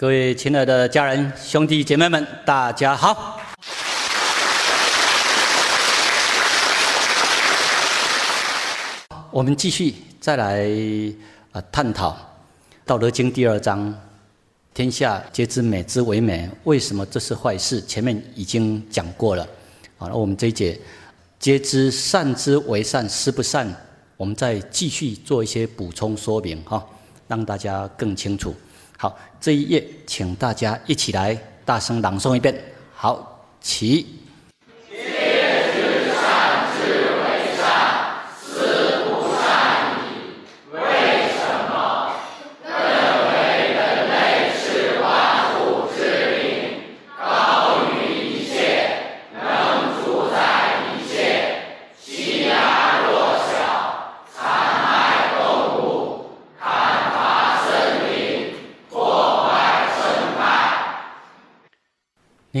各位亲爱的家人、兄弟姐妹们，大家好！我们继续再来啊探讨《道德经》第二章：“天下皆知美之为美，为什么这是坏事？”前面已经讲过了。好，那我们这一节“皆知善之为善，施不善”，我们再继续做一些补充说明哈，让大家更清楚。好，这一页请大家一起来大声朗诵一遍。好，起。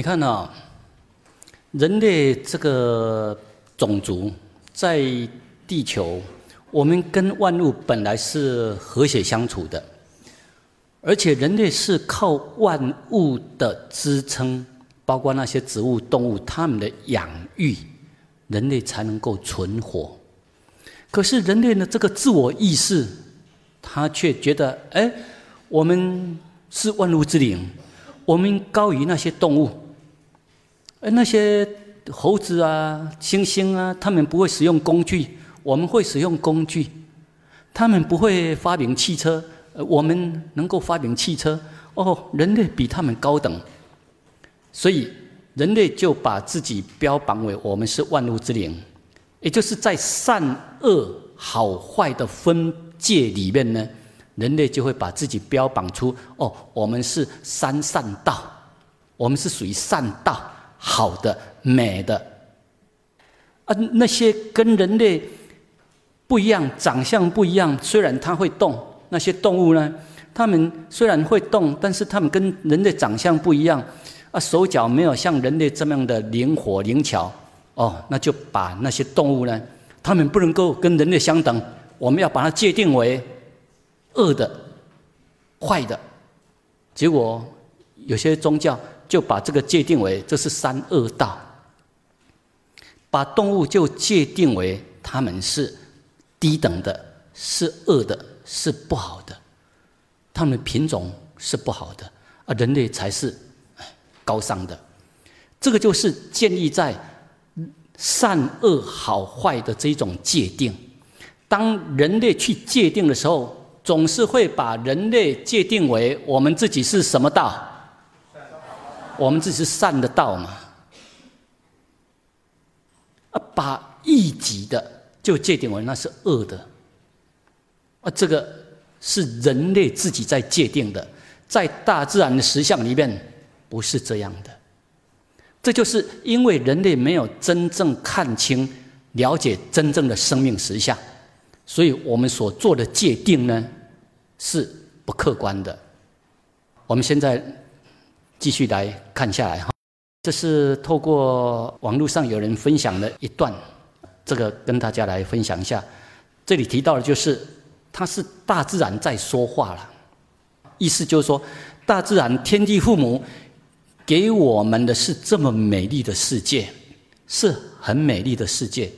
看呢，人类这个种族在地球，我们跟万物本来是和谐相处的，而且人类是靠万物的支撑，包括那些植物、动物，它们的养育，人类才能够存活。可是人类的这个自我意识，他却觉得，哎，我们是万物之灵，我们高于那些动物。而那些猴子啊、猩猩啊，他们不会使用工具，我们会使用工具；他们不会发明汽车，我们能够发明汽车。哦，人类比他们高等，所以人类就把自己标榜为我们是万物之灵，也就是在善恶好坏的分界里面呢，人类就会把自己标榜出哦，我们是三善道，我们是属于善道。好的、美的，啊，那些跟人类不一样、长相不一样，虽然它会动，那些动物呢，它们虽然会动，但是它们跟人类长相不一样，啊，手脚没有像人类这么样的灵活灵巧，哦，那就把那些动物呢，它们不能够跟人类相等，我们要把它界定为恶的、坏的，结果有些宗教。就把这个界定为这是三恶道，把动物就界定为他们是低等的，是恶的，是不好的，他们品种是不好的，而人类才是高尚的。这个就是建立在善恶好坏的这种界定。当人类去界定的时候，总是会把人类界定为我们自己是什么道。我们这是善的道嘛？啊，把一己的就界定为那是恶的，啊，这个是人类自己在界定的，在大自然的实相里面不是这样的。这就是因为人类没有真正看清、了解真正的生命实相，所以我们所做的界定呢是不客观的。我们现在。继续来看下来哈，这是透过网络上有人分享的一段，这个跟大家来分享一下。这里提到的就是，它是大自然在说话了，意思就是说，大自然天地父母给我们的是这么美丽的世界，是很美丽的世界，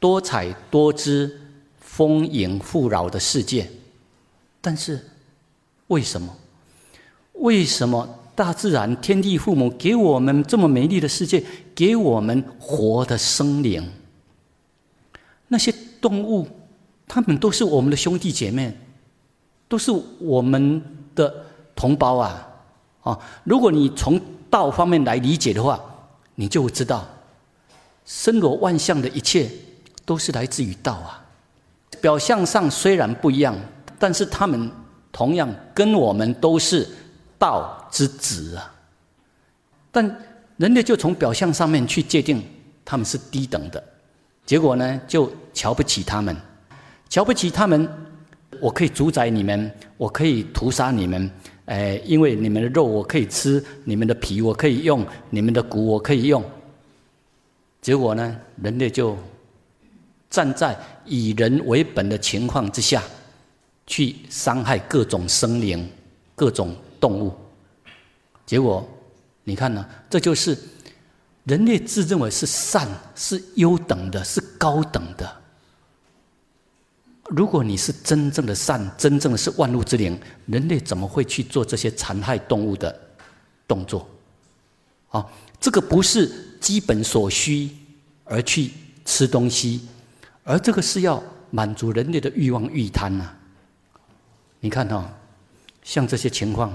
多彩多姿、丰盈富饶的世界。但是，为什么？为什么？大自然、天地父母给我们这么美丽的世界，给我们活的生灵。那些动物，他们都是我们的兄弟姐妹，都是我们的同胞啊！啊，如果你从道方面来理解的话，你就会知道，森罗万象的一切都是来自于道啊。表象上虽然不一样，但是他们同样跟我们都是。道之子啊，但人类就从表象上面去界定他们是低等的，结果呢就瞧不起他们，瞧不起他们，我可以主宰你们，我可以屠杀你们，哎，因为你们的肉我可以吃，你们的皮我可以用，你们的骨我可以用。结果呢，人类就站在以人为本的情况之下，去伤害各种生灵，各种。动物结果你看呢？这就是人类自认为是善、是优等的、是高等的。如果你是真正的善，真正的是万物之灵，人类怎么会去做这些残害动物的动作？啊，这个不是基本所需而去吃东西，而这个是要满足人类的欲望欲贪呐。你看哈，像这些情况，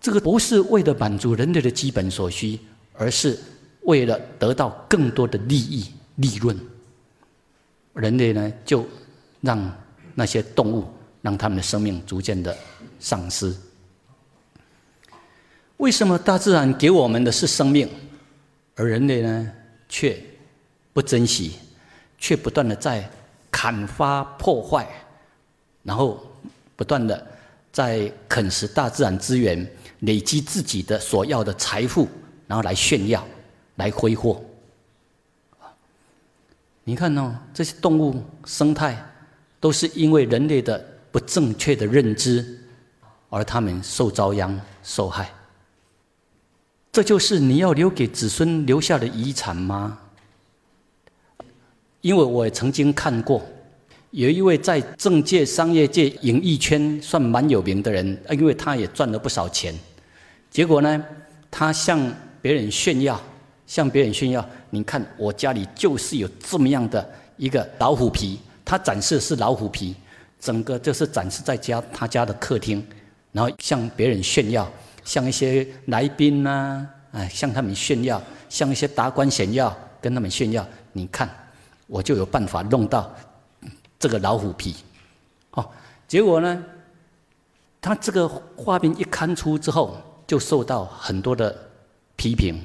这个不是为了满足人类的基本所需，而是为了得到更多的利益利润。人类呢，就让那些动物，让他们的生命逐渐的丧失。为什么大自然给我们的是生命，而人类呢，却不珍惜，却不断的在砍伐破坏，然后不断的在啃食大自然资源，累积自己的所要的财富，然后来炫耀，来挥霍。你看哦，这些动物生态都是因为人类的不正确的认知，而他们受遭殃受害。这就是你要留给子孙留下的遗产吗？因为我也曾经看过，有一位在政界、商业界、演艺圈算蛮有名的人，因为他也赚了不少钱，结果呢，他向别人炫耀。向别人炫耀，你看我家里就是有这么样的一个老虎皮，他展示是老虎皮，整个就是展示在家他家的客厅，然后向别人炫耀，向一些来宾呐，哎，向他们炫耀，向一些达官显要跟他们炫耀，你看我就有办法弄到这个老虎皮，哦，结果呢，他这个画面一刊出之后，就受到很多的批评。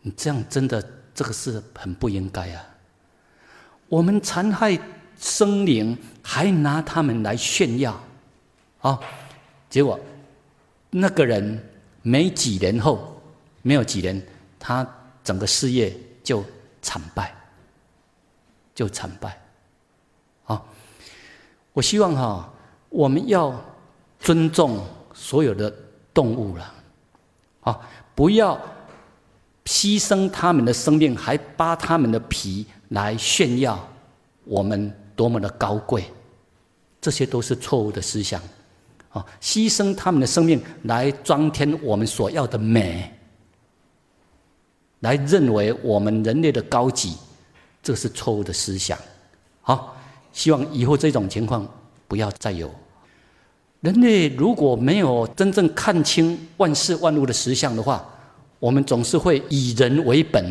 你这样真的，这个是很不应该啊！我们残害生灵，还拿他们来炫耀，啊！结果那个人没几年后，没有几年，他整个事业就惨败，就惨败。啊！我希望哈，我们要尊重所有的动物了，啊，不要。牺牲他们的生命，还扒他们的皮来炫耀我们多么的高贵，这些都是错误的思想。啊，牺牲他们的生命来装填我们所要的美，来认为我们人类的高级，这是错误的思想。好，希望以后这种情况不要再有。人类如果没有真正看清万事万物的实相的话，我们总是会以人为本，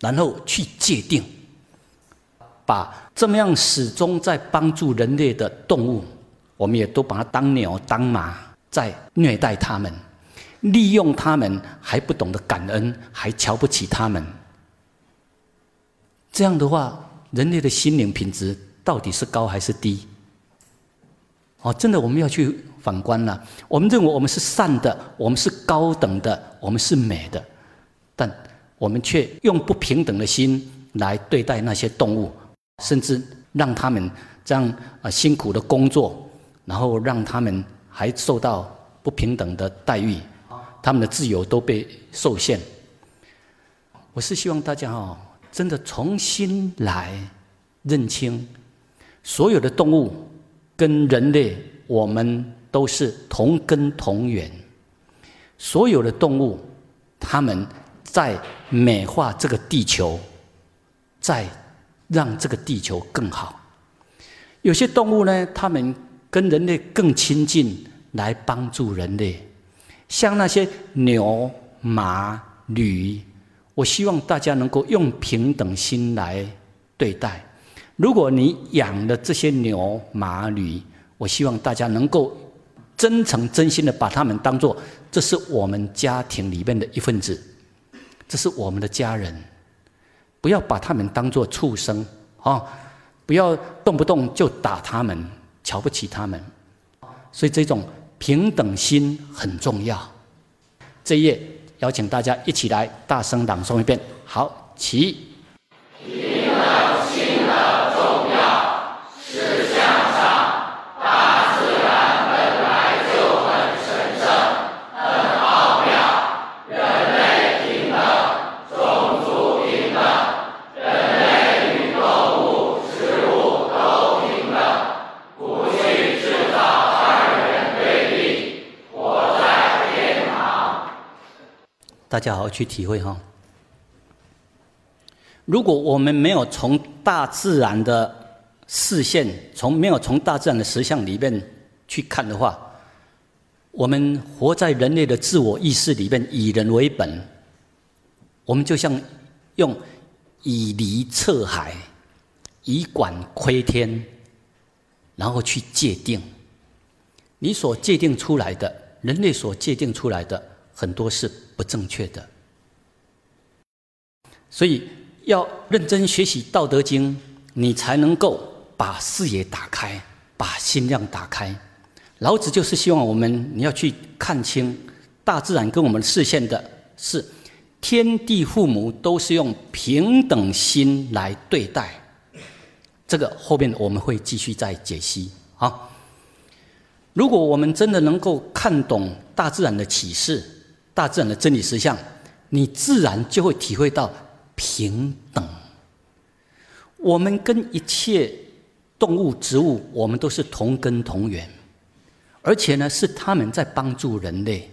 然后去界定，把这么样始终在帮助人类的动物，我们也都把它当鸟当马，在虐待他们，利用他们，还不懂得感恩，还瞧不起他们。这样的话，人类的心灵品质到底是高还是低？哦，真的，我们要去反观了。我们认为我们是善的，我们是高等的，我们是美的，但我们却用不平等的心来对待那些动物，甚至让他们这样啊辛苦的工作，然后让他们还受到不平等的待遇，他们的自由都被受限。我是希望大家哦，真的重新来认清所有的动物。跟人类，我们都是同根同源。所有的动物，他们在美化这个地球，在让这个地球更好。有些动物呢，他们跟人类更亲近，来帮助人类。像那些牛、马、驴，我希望大家能够用平等心来对待。如果你养的这些牛马驴，我希望大家能够真诚真心的把他们当做这是我们家庭里面的一份子，这是我们的家人，不要把他们当做畜生啊！不要动不动就打他们，瞧不起他们。所以这种平等心很重要。这一页邀请大家一起来大声朗诵一遍。好，起。大家好好去体会哈。如果我们没有从大自然的视线，从没有从大自然的实相里面去看的话，我们活在人类的自我意识里面，以人为本，我们就像用以离测海，以管窥天，然后去界定。你所界定出来的，人类所界定出来的，很多是不正确的。所以要认真学习《道德经》，你才能够。把视野打开，把心量打开。老子就是希望我们，你要去看清大自然跟我们视线的是天地父母都是用平等心来对待。这个后面我们会继续再解析啊。如果我们真的能够看懂大自然的启示、大自然的真理实相，你自然就会体会到平等。我们跟一切。动物、植物，我们都是同根同源，而且呢，是他们在帮助人类，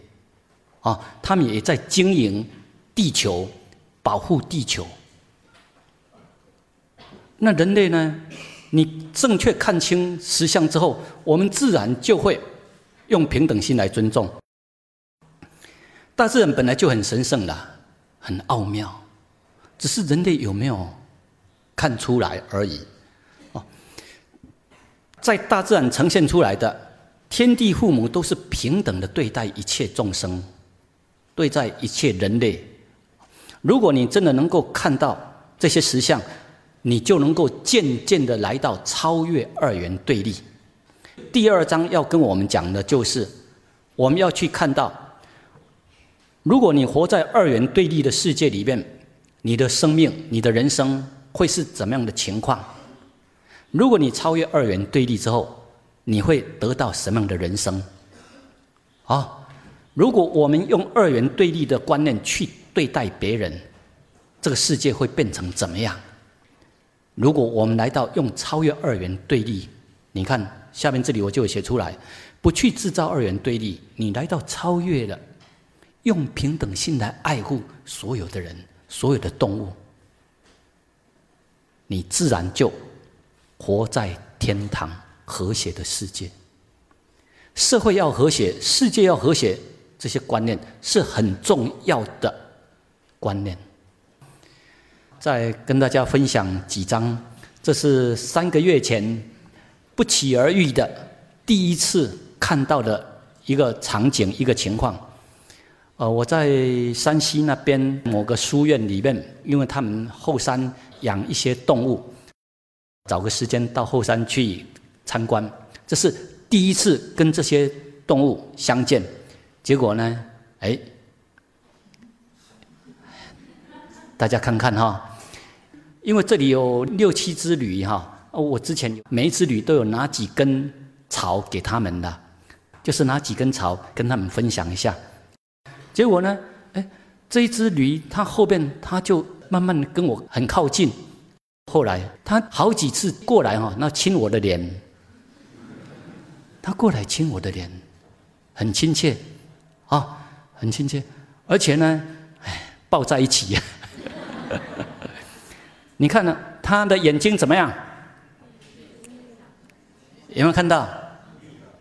啊，他们也在经营地球，保护地球。那人类呢？你正确看清实相之后，我们自然就会用平等心来尊重。大自然本来就很神圣的，很奥妙，只是人类有没有看出来而已。哦在大自然呈现出来的天地父母都是平等的对待一切众生，对待一切人类。如果你真的能够看到这些实相，你就能够渐渐的来到超越二元对立。第二章要跟我们讲的就是，我们要去看到，如果你活在二元对立的世界里面，你的生命、你的人生会是怎么样的情况？如果你超越二元对立之后，你会得到什么样的人生？啊，如果我们用二元对立的观念去对待别人，这个世界会变成怎么样？如果我们来到用超越二元对立，你看下面这里我就写出来，不去制造二元对立，你来到超越了，用平等心来爱护所有的人、所有的动物，你自然就。活在天堂和谐的世界，社会要和谐，世界要和谐，这些观念是很重要的观念。再跟大家分享几张，这是三个月前不期而遇的第一次看到的一个场景，一个情况。呃，我在山西那边某个书院里面，因为他们后山养一些动物。找个时间到后山去参观，这是第一次跟这些动物相见。结果呢，哎，大家看看哈，因为这里有六七只驴哈，我之前每一只驴都有拿几根草给他们的，就是拿几根草跟他们分享一下。结果呢，哎，这一只驴它后边它就慢慢跟我很靠近。后来它好几次过来哈，那亲我的脸，他过来亲我的脸，很亲切，啊，很亲切，而且呢，哎，抱在一起呀。你看呢，他的眼睛怎么样？有没有看到？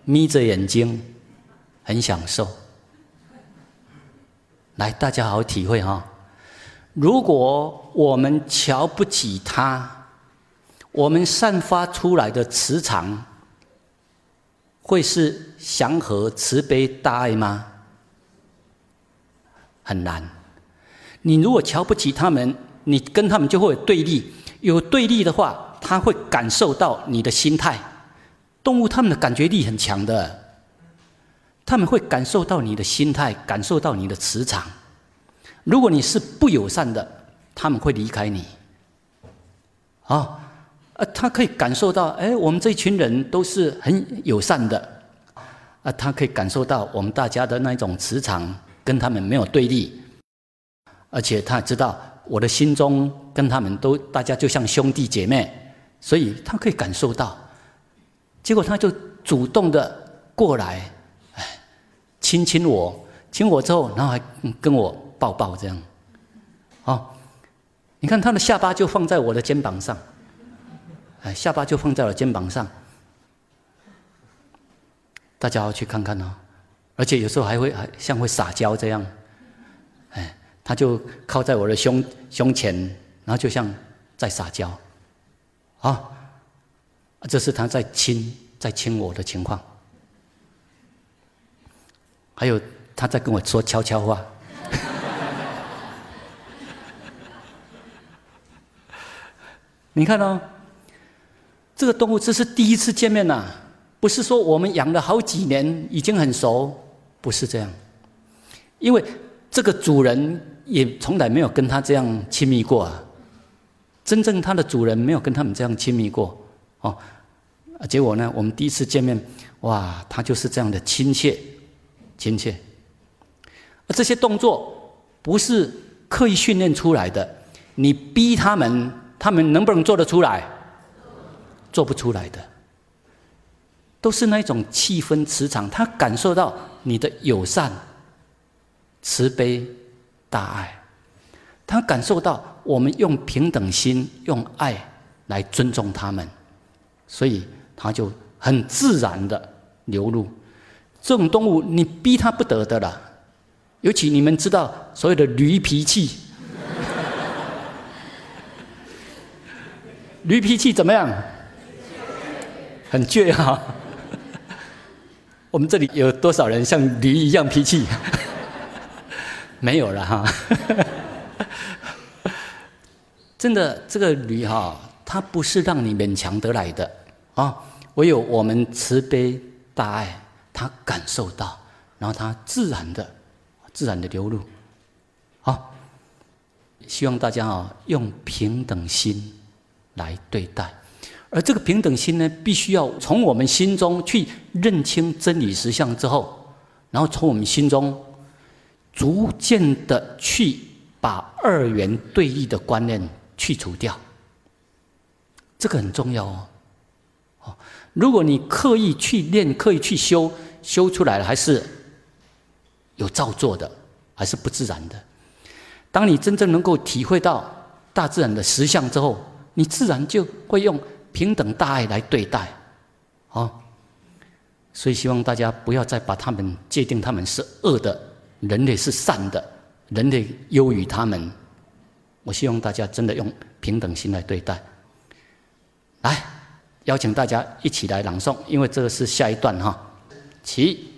眯着眼睛，很享受。来，大家好好体会哈。如果我们瞧不起他，我们散发出来的磁场会是祥和、慈悲、大爱吗？很难。你如果瞧不起他们，你跟他们就会有对立。有对立的话，他会感受到你的心态。动物他们的感觉力很强的，他们会感受到你的心态，感受到你的磁场。如果你是不友善的，他们会离开你。啊，呃，他可以感受到，哎，我们这群人都是很友善的，啊，他可以感受到我们大家的那种磁场跟他们没有对立，而且他知道我的心中跟他们都大家就像兄弟姐妹，所以他可以感受到。结果他就主动的过来，亲亲我，亲我之后，然后还跟我。抱抱这样，哦，你看他的下巴就放在我的肩膀上，哎，下巴就放在了肩膀上，大家要去看看哦，而且有时候还会还像会撒娇这样，哎，他就靠在我的胸胸前，然后就像在撒娇，啊，这是他在亲在亲我的情况。还有，他在跟我说悄悄话。你看哦，这个动物这是第一次见面呐，不是说我们养了好几年已经很熟，不是这样。因为这个主人也从来没有跟他这样亲密过啊，真正他的主人没有跟他们这样亲密过哦。结果呢，我们第一次见面，哇，他就是这样的亲切。亲切，而这些动作不是刻意训练出来的，你逼他们，他们能不能做得出来？做不出来的，都是那种气氛磁场，他感受到你的友善、慈悲、大爱，他感受到我们用平等心、用爱来尊重他们，所以他就很自然的流露。这种动物，你逼它不得的啦。尤其你们知道所谓的驴脾气，驴脾气怎么样？很倔哈。我们这里有多少人像驴一样脾气？没有了哈。真的，这个驴哈，它不是让你勉强得来的啊。唯有我们慈悲大爱。他感受到，然后他自然的、自然的流露。好，希望大家啊用平等心来对待，而这个平等心呢，必须要从我们心中去认清真理实相之后，然后从我们心中逐渐的去把二元对立的观念去除掉。这个很重要哦。哦，如果你刻意去练、刻意去修，修出来了还是有造作的，还是不自然的。当你真正能够体会到大自然的实相之后，你自然就会用平等大爱来对待，啊。所以希望大家不要再把他们界定他们是恶的，人类是善的，人类优于他们。我希望大家真的用平等心来对待。来，邀请大家一起来朗诵，因为这个是下一段哈。起。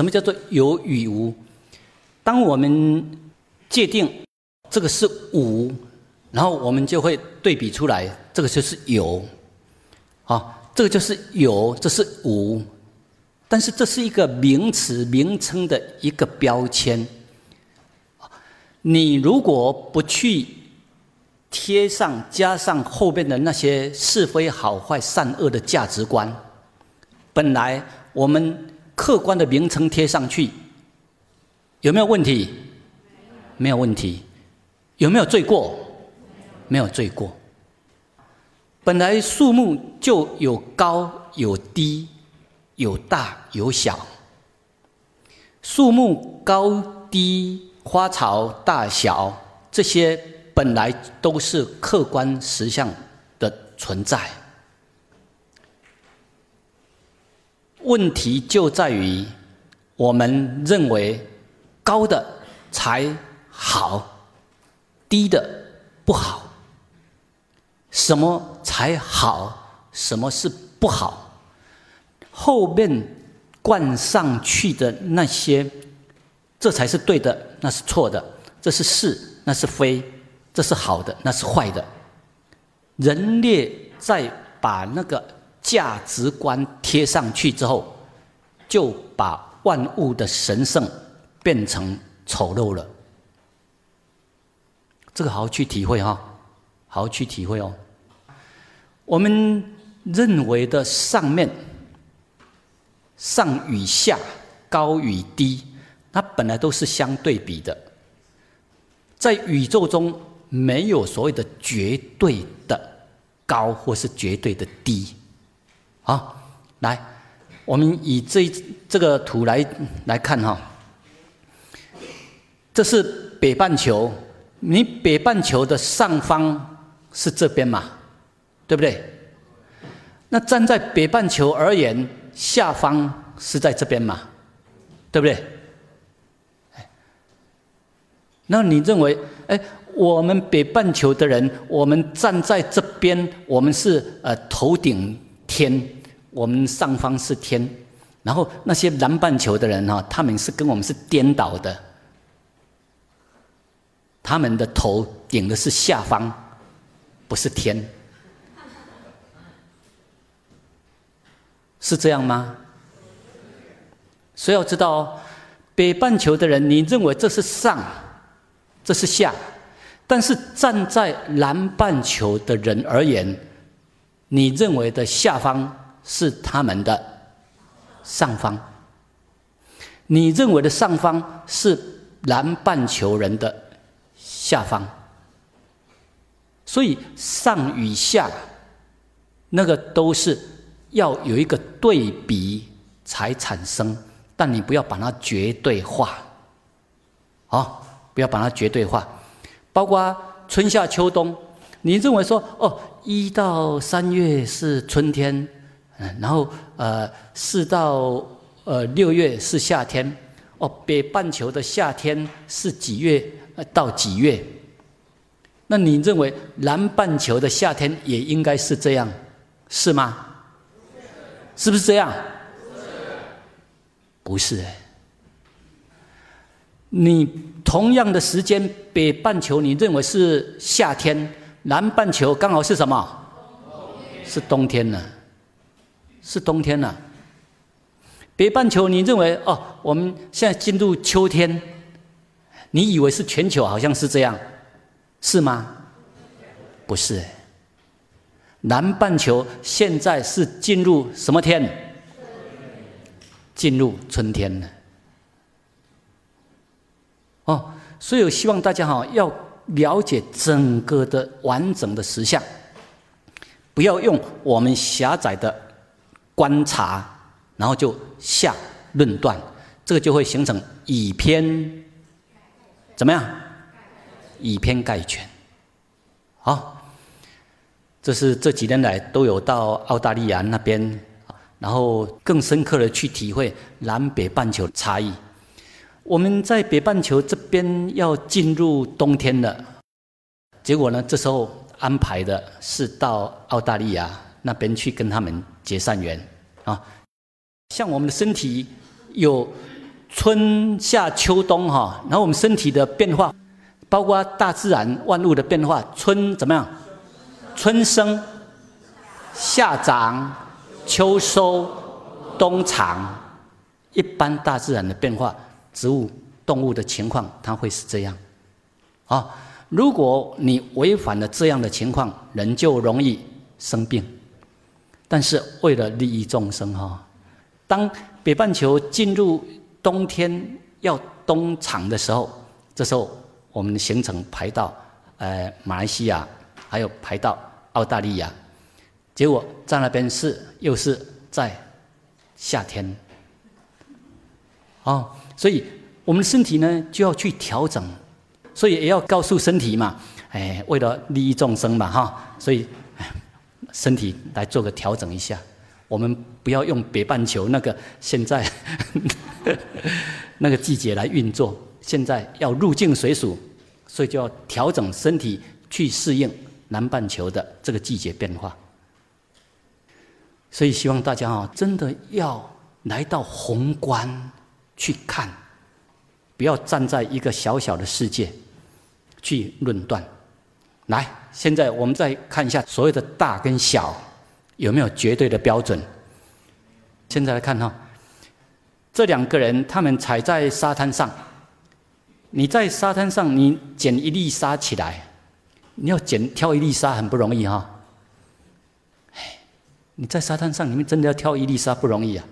什么叫做有与无？当我们界定这个是无，然后我们就会对比出来，这个就是有，啊，这个就是有，这是无。但是这是一个名词名称的一个标签。你如果不去贴上加上后边的那些是非好坏善恶的价值观，本来我们。客观的名称贴上去，有没有问题？没有问题。有没有罪过？没有罪过。本来树木就有高有低，有大有小。树木高低、花草大小，这些本来都是客观实相的存在。问题就在于，我们认为高的才好，低的不好。什么才好？什么是不好？后面灌上去的那些，这才是对的，那是错的；这是是，那是非；这是好的，那是坏的。人类在把那个价值观贴上去之后，就把万物的神圣变成丑陋了。这个好好去体会哈，好好去体会哦。我们认为的上面、上与下、高与低，它本来都是相对比的，在宇宙中没有所谓的绝对的。高或是绝对的低，好，来，我们以这这个图来来看哈，这是北半球，你北半球的上方是这边嘛，对不对？那站在北半球而言，下方是在这边嘛，对不对？那你认为，哎？我们北半球的人，我们站在这边，我们是呃头顶天，我们上方是天，然后那些南半球的人哈，他们是跟我们是颠倒的，他们的头顶的是下方，不是天，是这样吗？所以要知道，北半球的人，你认为这是上，这是下。但是站在南半球的人而言，你认为的下方是他们的上方，你认为的上方是南半球人的下方，所以上与下那个都是要有一个对比才产生，但你不要把它绝对化，好，不要把它绝对化。包括春夏秋冬，你认为说哦，一到三月是春天，嗯，然后呃四到呃六月是夏天，哦，北半球的夏天是几月到几月？那你认为南半球的夏天也应该是这样，是吗？是不是这样？不是。你同样的时间，北半球你认为是夏天，南半球刚好是什么？是冬天呢？是冬天呢？北半球你认为哦，我们现在进入秋天，你以为是全球好像是这样，是吗？不是，南半球现在是进入什么天？进入春天了。哦，所以我希望大家哈要了解整个的完整的实相，不要用我们狭窄的观察，然后就下论断，这个就会形成以偏怎么样？以偏概全。好，这是这几年来都有到澳大利亚那边，然后更深刻的去体会南北半球差异。我们在北半球这边要进入冬天了，结果呢，这时候安排的是到澳大利亚那边去跟他们结善缘啊。像我们的身体有春夏秋冬哈，然后我们身体的变化，包括大自然万物的变化，春怎么样？春生，夏长，秋收，冬藏，一般大自然的变化。植物、动物的情况，它会是这样，啊，如果你违反了这样的情况，人就容易生病。但是为了利益众生，哈，当北半球进入冬天要冬藏的时候，这时候我们的行程排到呃马来西亚，还有排到澳大利亚，结果在那边是又是在夏天，哦。所以，我们的身体呢就要去调整，所以也要告诉身体嘛，哎，为了利益众生嘛，哈，所以身体来做个调整一下。我们不要用北半球那个现在 那个季节来运作，现在要入境水属，所以就要调整身体去适应南半球的这个季节变化。所以希望大家啊，真的要来到宏观去看，不要站在一个小小的世界去论断。来，现在我们再看一下所谓的大跟小有没有绝对的标准。现在来看哈，这两个人他们踩在沙滩上，你在沙滩上你捡一粒沙起来，你要捡挑一粒沙很不容易哈。你在沙滩上，你们真的要挑一粒沙不容易啊。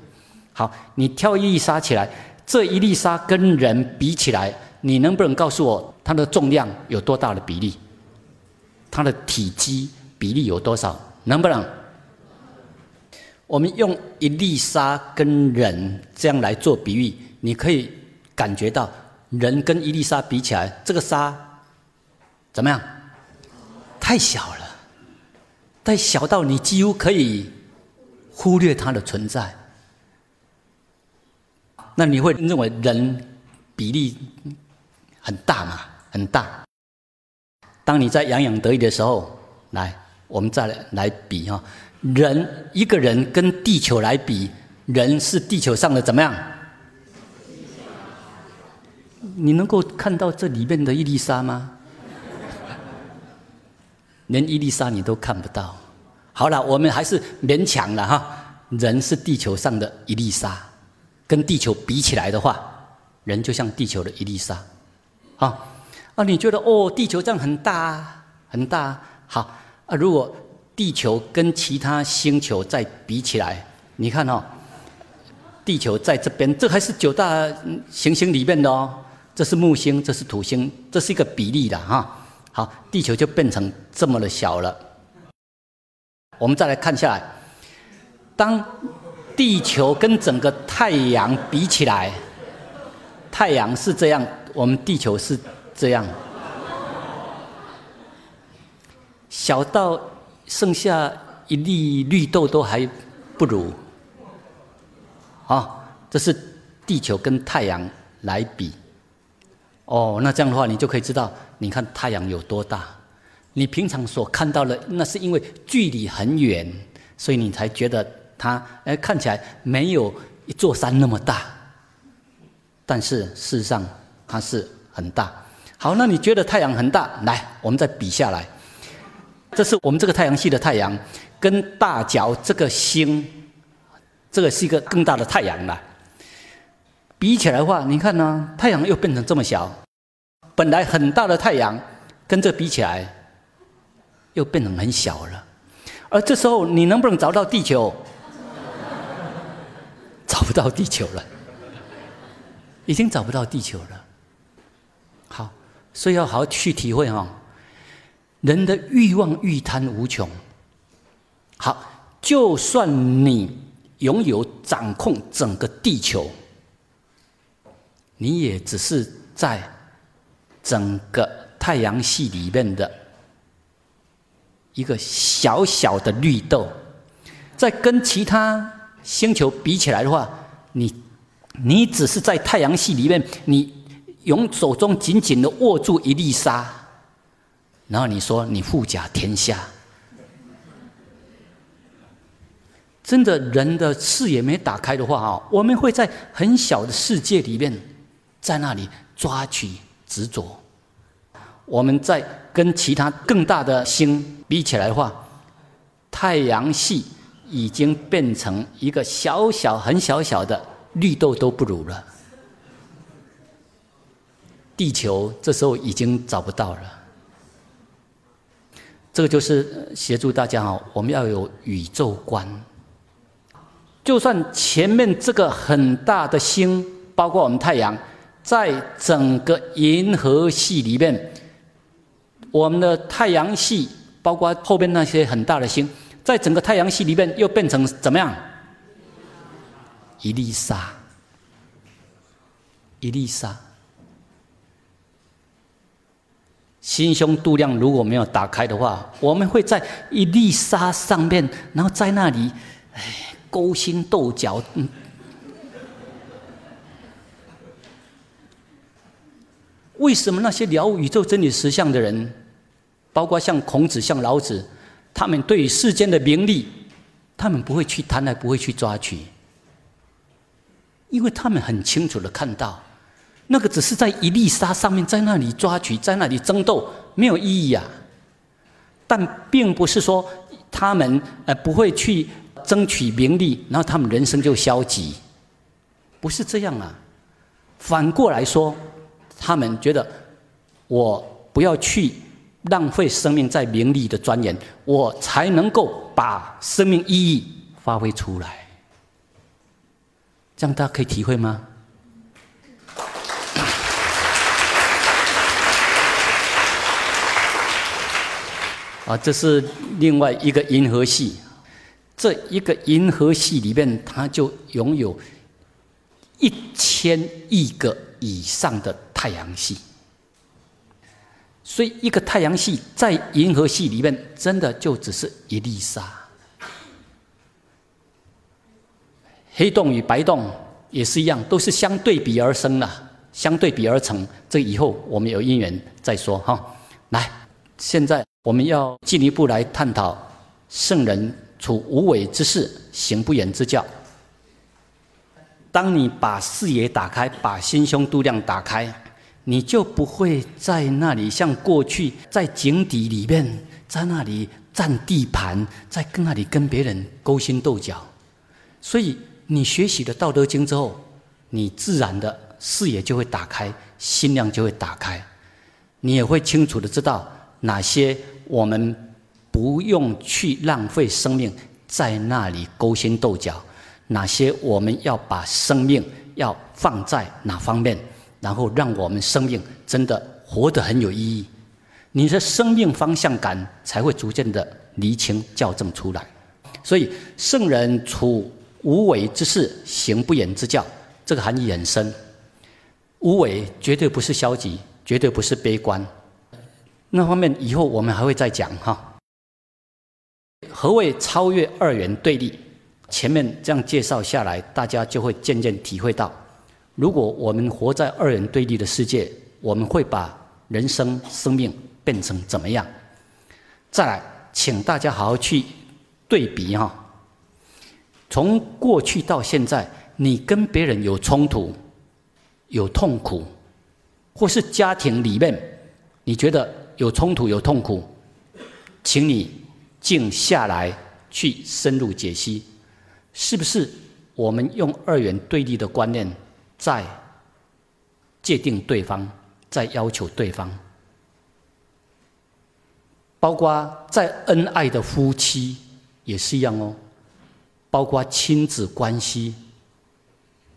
好，你挑一粒沙起来，这一粒沙跟人比起来，你能不能告诉我它的重量有多大的比例？它的体积比例有多少？能不能？我们用一粒沙跟人这样来做比喻，你可以感觉到人跟一粒沙比起来，这个沙怎么样？太小了，太小到你几乎可以。忽略它的存在，那你会认为人比例很大嘛？很大。当你在洋洋得意的时候，来，我们再来来比哈，人一个人跟地球来比，人是地球上的怎么样？你能够看到这里面的伊丽莎吗？连伊丽莎你都看不到。好了，我们还是勉强了哈。人是地球上的一粒沙，跟地球比起来的话，人就像地球的一粒沙。啊，啊，你觉得哦，地球这样很大，很大。好，啊，如果地球跟其他星球再比起来，你看哦，地球在这边，这还是九大行星里面的哦。这是木星，这是土星，这是一个比例的哈。好，地球就变成这么的小了。我们再来看下来，当地球跟整个太阳比起来，太阳是这样，我们地球是这样，小到剩下一粒绿豆都还不如。啊，这是地球跟太阳来比。哦，那这样的话，你就可以知道，你看太阳有多大。你平常所看到的，那是因为距离很远，所以你才觉得它哎看起来没有一座山那么大。但是事实上它是很大。好，那你觉得太阳很大？来，我们再比下来。这是我们这个太阳系的太阳，跟大角这个星，这个是一个更大的太阳了。比起来的话，你看呢？太阳又变成这么小，本来很大的太阳，跟这比起来。又变成很小了，而这时候你能不能找到地球？找不到地球了，已经找不到地球了。好，所以要好好去体会哈，人的欲望欲贪无穷。好，就算你拥有掌控整个地球，你也只是在整个太阳系里面的。一个小小的绿豆，在跟其他星球比起来的话，你你只是在太阳系里面，你用手中紧紧的握住一粒沙，然后你说你富甲天下，真的人的视野没打开的话啊，我们会在很小的世界里面，在那里抓取执着。我们在跟其他更大的星比起来的话，太阳系已经变成一个小小、很小小的绿豆都不如了。地球这时候已经找不到了。这个就是协助大家哦，我们要有宇宙观。就算前面这个很大的星，包括我们太阳，在整个银河系里面。我们的太阳系，包括后边那些很大的星，在整个太阳系里面又变成怎么样？一粒沙，一粒沙。心胸度量如果没有打开的话，我们会在一粒沙上面，然后在那里，哎，勾心斗角。嗯，为什么那些了宇宙真理实相的人，包括像孔子、像老子，他们对于世间的名利，他们不会去贪爱，不会去抓取？因为他们很清楚的看到，那个只是在一粒沙上面，在那里抓取，在那里争斗，没有意义啊。但并不是说他们呃不会去争取名利，然后他们人生就消极，不是这样啊。反过来说，他们觉得我不要去浪费生命在名利的钻研，我才能够把生命意义发挥出来。这样大家可以体会吗？啊，这是另外一个银河系，这一个银河系里面，它就拥有一千亿个以上的太阳系，所以一个太阳系在银河系里面，真的就只是一粒沙。黑洞与白洞也是一样，都是相对比而生的，相对比而成。这以后我们有因缘再说哈。来，现在我们要进一步来探讨圣人处无为之事，行不言之教。当你把视野打开，把心胸度量打开，你就不会在那里像过去在井底里面，在那里占地盘，在跟那里跟别人勾心斗角，所以。你学习了《道德经》之后，你自然的视野就会打开，心量就会打开，你也会清楚的知道哪些我们不用去浪费生命在那里勾心斗角，哪些我们要把生命要放在哪方面，然后让我们生命真的活得很有意义，你的生命方向感才会逐渐的厘清校正出来。所以圣人处。无为之事，行不言之教，这个含义很深。无为绝对不是消极，绝对不是悲观。那方面以后我们还会再讲哈。何谓超越二元对立？前面这样介绍下来，大家就会渐渐体会到，如果我们活在二元对立的世界，我们会把人生生命变成怎么样？再来，请大家好好去对比哈。从过去到现在，你跟别人有冲突、有痛苦，或是家庭里面你觉得有冲突、有痛苦，请你静下来去深入解析，是不是我们用二元对立的观念在界定对方，在要求对方？包括在恩爱的夫妻也是一样哦。包括亲子关系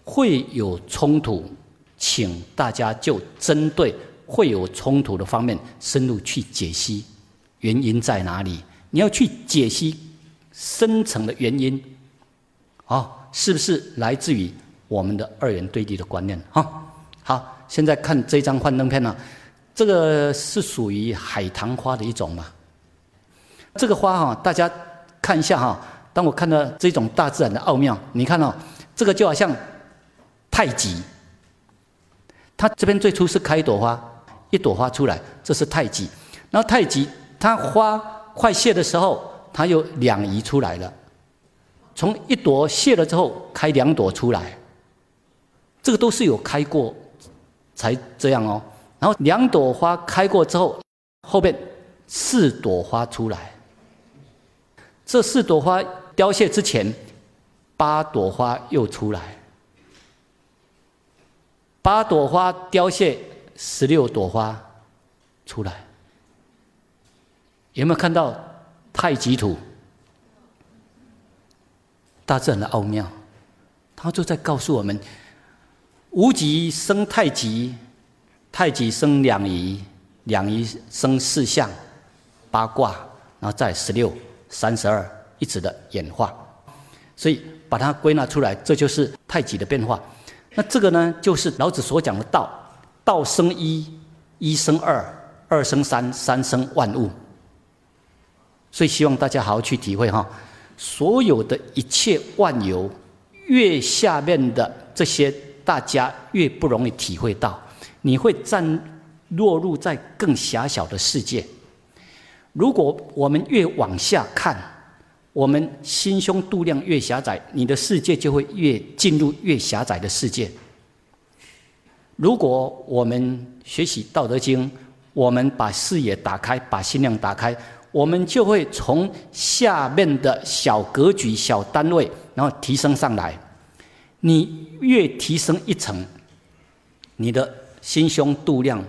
会有冲突，请大家就针对会有冲突的方面深入去解析原因在哪里。你要去解析深层的原因，啊，是不是来自于我们的二元对立的观念？哈，好，现在看这张幻灯片呢，这个是属于海棠花的一种嘛？这个花哈，大家看一下哈。当我看到这种大自然的奥妙，你看哦，这个就好像太极，它这边最初是开一朵花，一朵花出来，这是太极。然后太极它花快谢的时候，它又两仪出来了，从一朵谢了之后开两朵出来，这个都是有开过才这样哦。然后两朵花开过之后，后边四朵花出来，这四朵花。凋谢之前，八朵花又出来。八朵花凋谢，十六朵花出来。有没有看到太极图？大自然的奥妙，它就在告诉我们：无极生太极，太极生两仪，两仪生四象，八卦，然后再十六、三十二。一直的演化，所以把它归纳出来，这就是太极的变化。那这个呢，就是老子所讲的道：道生一，一生二，二生三，三生万物。所以希望大家好好去体会哈。所有的一切万有，越下面的这些大家越不容易体会到，你会站落入在更狭小的世界。如果我们越往下看，我们心胸度量越狭窄，你的世界就会越进入越狭窄的世界。如果我们学习《道德经》，我们把视野打开，把心量打开，我们就会从下面的小格局、小单位，然后提升上来。你越提升一层，你的心胸度量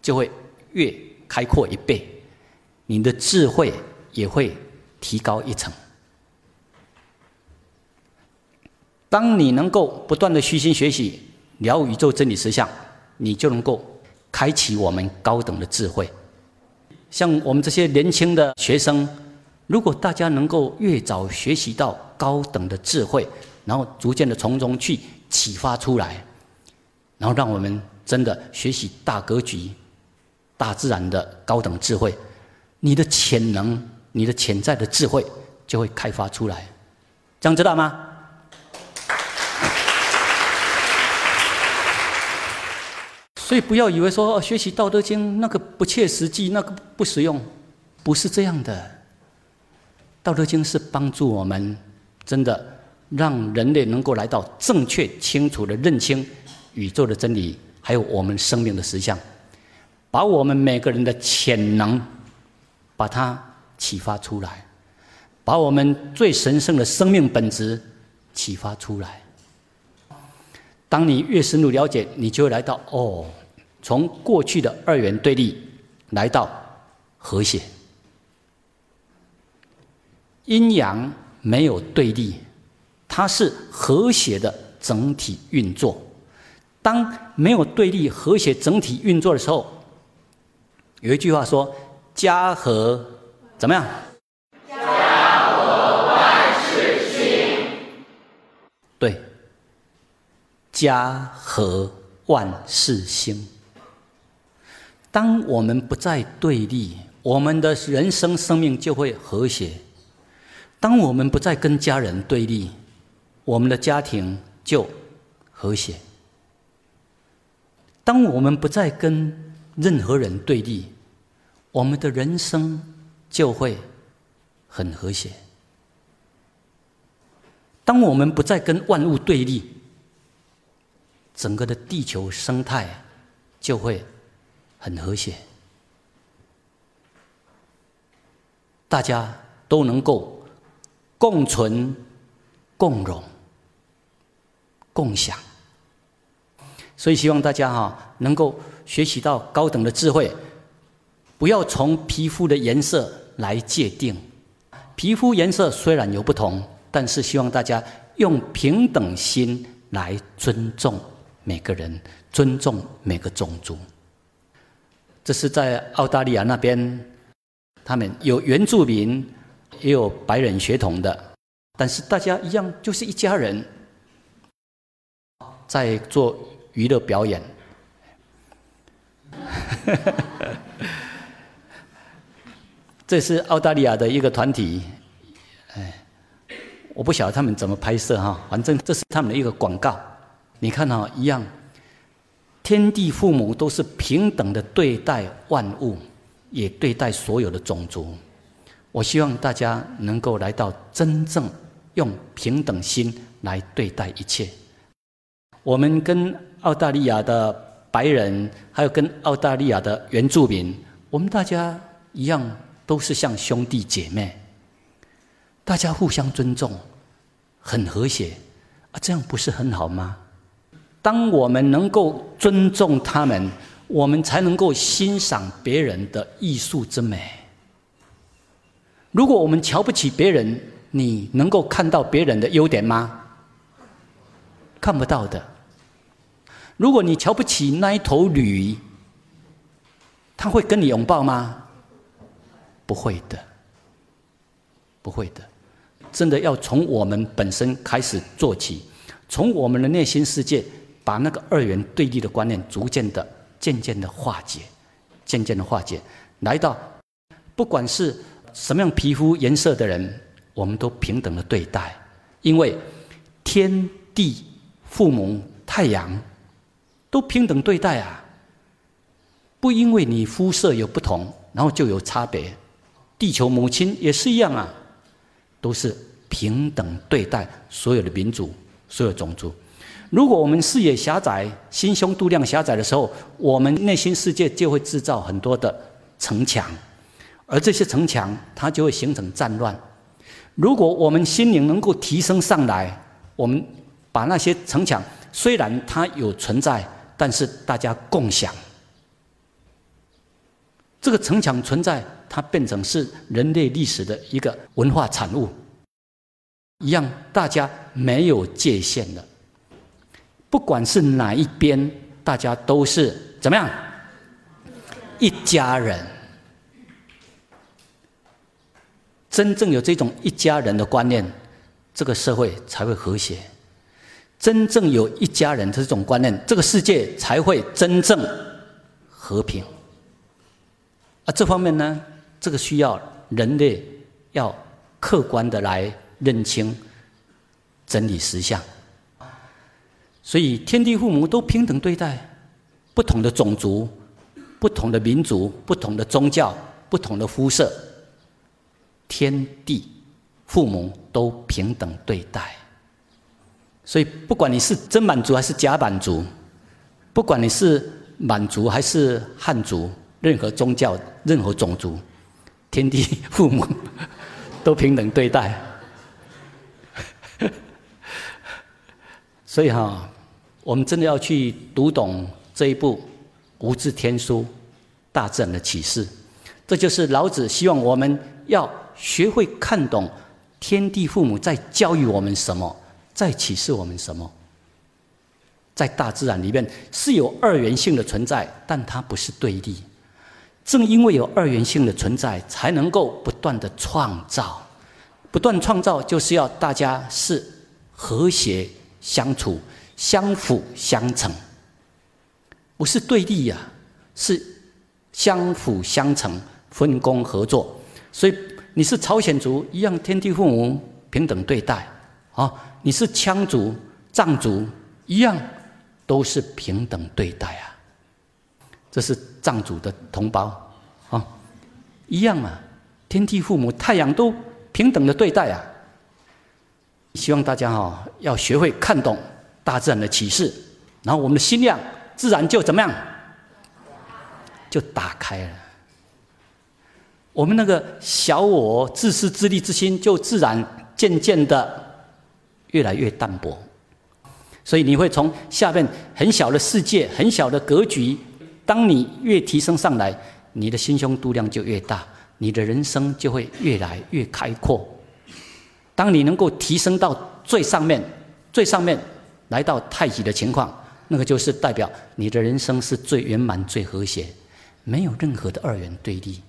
就会越开阔一倍，你的智慧也会。提高一层。当你能够不断的虚心学习了宇宙真理实相，你就能够开启我们高等的智慧。像我们这些年轻的学生，如果大家能够越早学习到高等的智慧，然后逐渐的从中去启发出来，然后让我们真的学习大格局、大自然的高等智慧，你的潜能。你的潜在的智慧就会开发出来，这样知道吗？所以不要以为说学习《道德经》那个不切实际，那个不实用，不是这样的。《道德经》是帮助我们真的让人类能够来到正确、清楚的认清宇宙的真理，还有我们生命的实相，把我们每个人的潜能，把它。启发出来，把我们最神圣的生命本质启发出来。当你越深入了解，你就会来到哦，从过去的二元对立来到和谐。阴阳没有对立，它是和谐的整体运作。当没有对立、和谐整体运作的时候，有一句话说：“家和。”怎么样？家和万事兴。对，家和万事兴。当我们不再对立，我们的人生生命就会和谐；当我们不再跟家人对立，我们的家庭就和谐；当我们不再跟任何人对立，我们的人生。就会很和谐。当我们不再跟万物对立，整个的地球生态就会很和谐，大家都能够共存、共荣、共享。所以希望大家哈能够学习到高等的智慧，不要从皮肤的颜色。来界定，皮肤颜色虽然有不同，但是希望大家用平等心来尊重每个人，尊重每个种族。这是在澳大利亚那边，他们有原住民，也有白人血统的，但是大家一样就是一家人，在做娱乐表演。这是澳大利亚的一个团体，哎，我不晓得他们怎么拍摄哈，反正这是他们的一个广告。你看哈，一样，天地父母都是平等的对待万物，也对待所有的种族。我希望大家能够来到真正用平等心来对待一切。我们跟澳大利亚的白人，还有跟澳大利亚的原住民，我们大家一样。都是像兄弟姐妹，大家互相尊重，很和谐啊，这样不是很好吗？当我们能够尊重他们，我们才能够欣赏别人的艺术之美。如果我们瞧不起别人，你能够看到别人的优点吗？看不到的。如果你瞧不起那一头驴，他会跟你拥抱吗？不会的，不会的，真的要从我们本身开始做起，从我们的内心世界，把那个二元对立的观念逐渐的、渐渐的化解，渐渐的化解，来到不管是什么样皮肤颜色的人，我们都平等的对待，因为天地、父母、太阳都平等对待啊。不因为你肤色有不同，然后就有差别。地球母亲也是一样啊，都是平等对待所有的民族、所有种族。如果我们视野狭窄、心胸度量狭窄的时候，我们内心世界就会制造很多的城墙，而这些城墙它就会形成战乱。如果我们心灵能够提升上来，我们把那些城墙虽然它有存在，但是大家共享。这个城墙存在，它变成是人类历史的一个文化产物，一样大家没有界限的，不管是哪一边，大家都是怎么样，一家人。真正有这种一家人的观念，这个社会才会和谐；真正有一家人这种观念，这个世界才会真正和平。啊，这方面呢，这个需要人类要客观的来认清真理实相。所以，天地父母都平等对待，不同的种族、不同的民族、不同的宗教、不同的肤色，天地父母都平等对待。所以，不管你是真满族还是假满族，不管你是满族还是汉族。任何宗教、任何种族、天地父母 都平等对待，所以哈，我们真的要去读懂这一部《无字天书》大自然的启示。这就是老子希望我们要学会看懂天地父母在教育我们什么，在启示我们什么。在大自然里面是有二元性的存在，但它不是对立。正因为有二元性的存在，才能够不断的创造，不断创造就是要大家是和谐相处、相辅相成，不是对立呀，是相辅相成、分工合作。所以你是朝鲜族一样，天地父母平等对待啊；你是羌族、藏族一样，都是平等对待啊。这是藏族的同胞，啊，一样啊，天地父母、太阳都平等的对待啊。希望大家哈要学会看懂大自然的启示，然后我们的心量自然就怎么样，就打开了。我们那个小我、自私自利之心，就自然渐渐的越来越淡薄。所以你会从下面很小的世界、很小的格局。当你越提升上来，你的心胸度量就越大，你的人生就会越来越开阔。当你能够提升到最上面，最上面来到太极的情况，那个就是代表你的人生是最圆满、最和谐，没有任何的二元对立。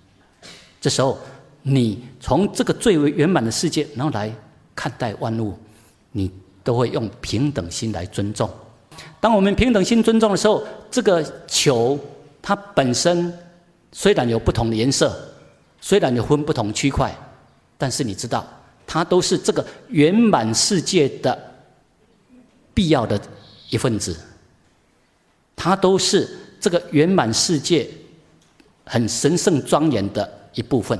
这时候，你从这个最为圆满的世界，然后来看待万物，你都会用平等心来尊重。当我们平等心尊重的时候，这个球它本身虽然有不同的颜色，虽然有分不同区块，但是你知道，它都是这个圆满世界的必要的一份子，它都是这个圆满世界很神圣庄严的一部分。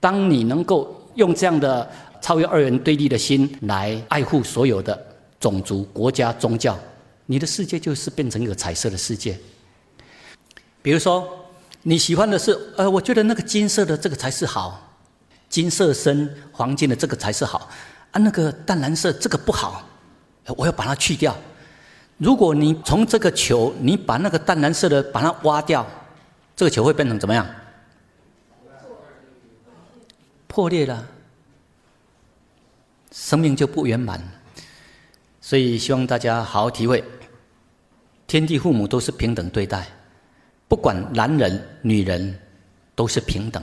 当你能够用这样的超越二元对立的心来爱护所有的种族、国家、宗教。你的世界就是变成一个彩色的世界。比如说，你喜欢的是，呃，我觉得那个金色的这个才是好，金色深黄金的这个才是好，啊，那个淡蓝色这个不好，我要把它去掉。如果你从这个球，你把那个淡蓝色的把它挖掉，这个球会变成怎么样？破裂了，生命就不圆满。所以希望大家好好体会。天地父母都是平等对待，不管男人女人，都是平等。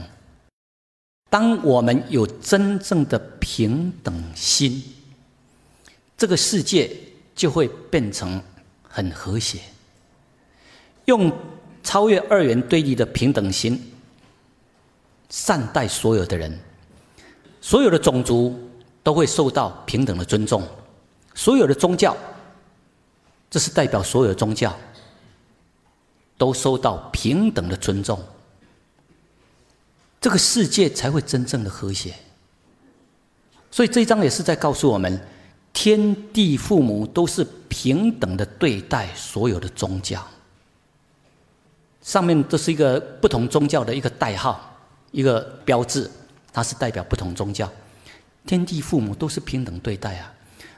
当我们有真正的平等心，这个世界就会变成很和谐。用超越二元对立的平等心善待所有的人，所有的种族都会受到平等的尊重，所有的宗教，这是代表所有的宗教都受到平等的尊重，这个世界才会真正的和谐。所以这一章也是在告诉我们，天地父母都是平等的对待所有的宗教。上面这是一个不同宗教的一个代号，一个标志，它是代表不同宗教。天地父母都是平等对待啊！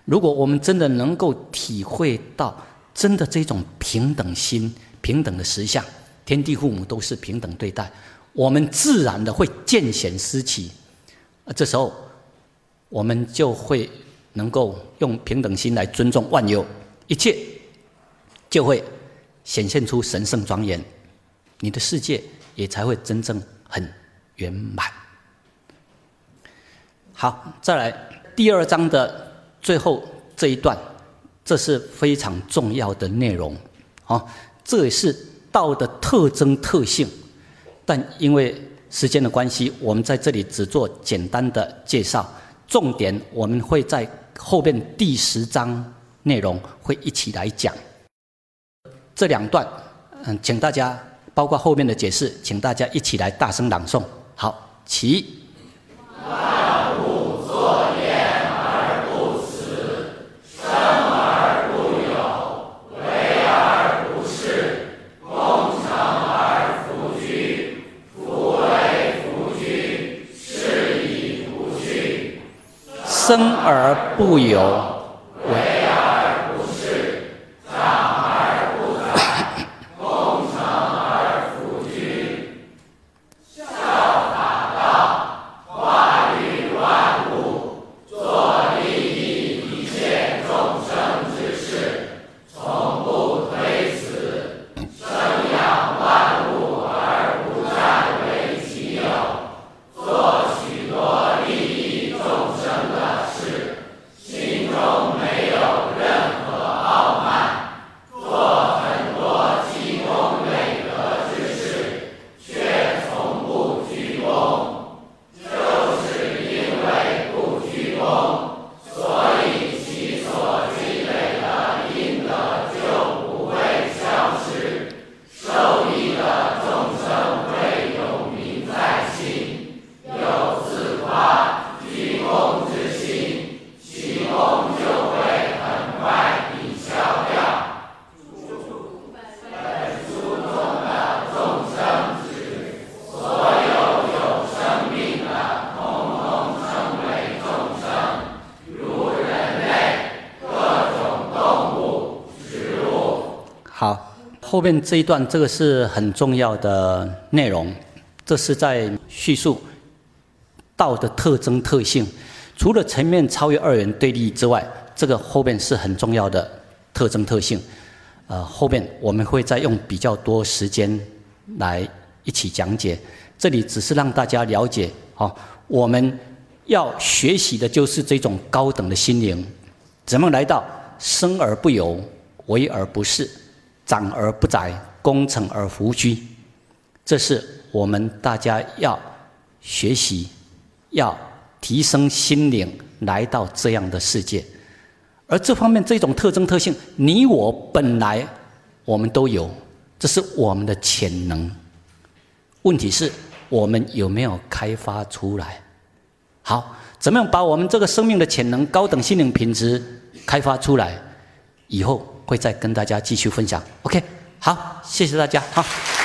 如果我们真的能够体会到真的这种平等心、平等的实相，天地父母都是平等对待，我们自然的会见贤思齐。这时候我们就会能够用平等心来尊重万有，一切就会显现出神圣庄严。你的世界也才会真正很圆满。好，再来第二章的最后这一段，这是非常重要的内容。啊，这也是道的特征特性。但因为时间的关系，我们在这里只做简单的介绍，重点我们会在后边第十章内容会一起来讲。这两段，嗯，请大家。包括后面的解释，请大家一起来大声朗诵。好，起。生而不有。后面这一段，这个是很重要的内容，这是在叙述道的特征特性。除了层面超越二元对立之外，这个后面是很重要的特征特性。呃，后面我们会再用比较多时间来一起讲解。这里只是让大家了解，哦，我们要学习的就是这种高等的心灵，怎么来到生而不有，为而不恃。长而不宰，功成而弗居，这是我们大家要学习、要提升心灵，来到这样的世界。而这方面这种特征特性，你我本来我们都有，这是我们的潜能。问题是，我们有没有开发出来？好，怎么样把我们这个生命的潜能、高等心灵品质开发出来？以后。会再跟大家继续分享。OK，好，谢谢大家，好。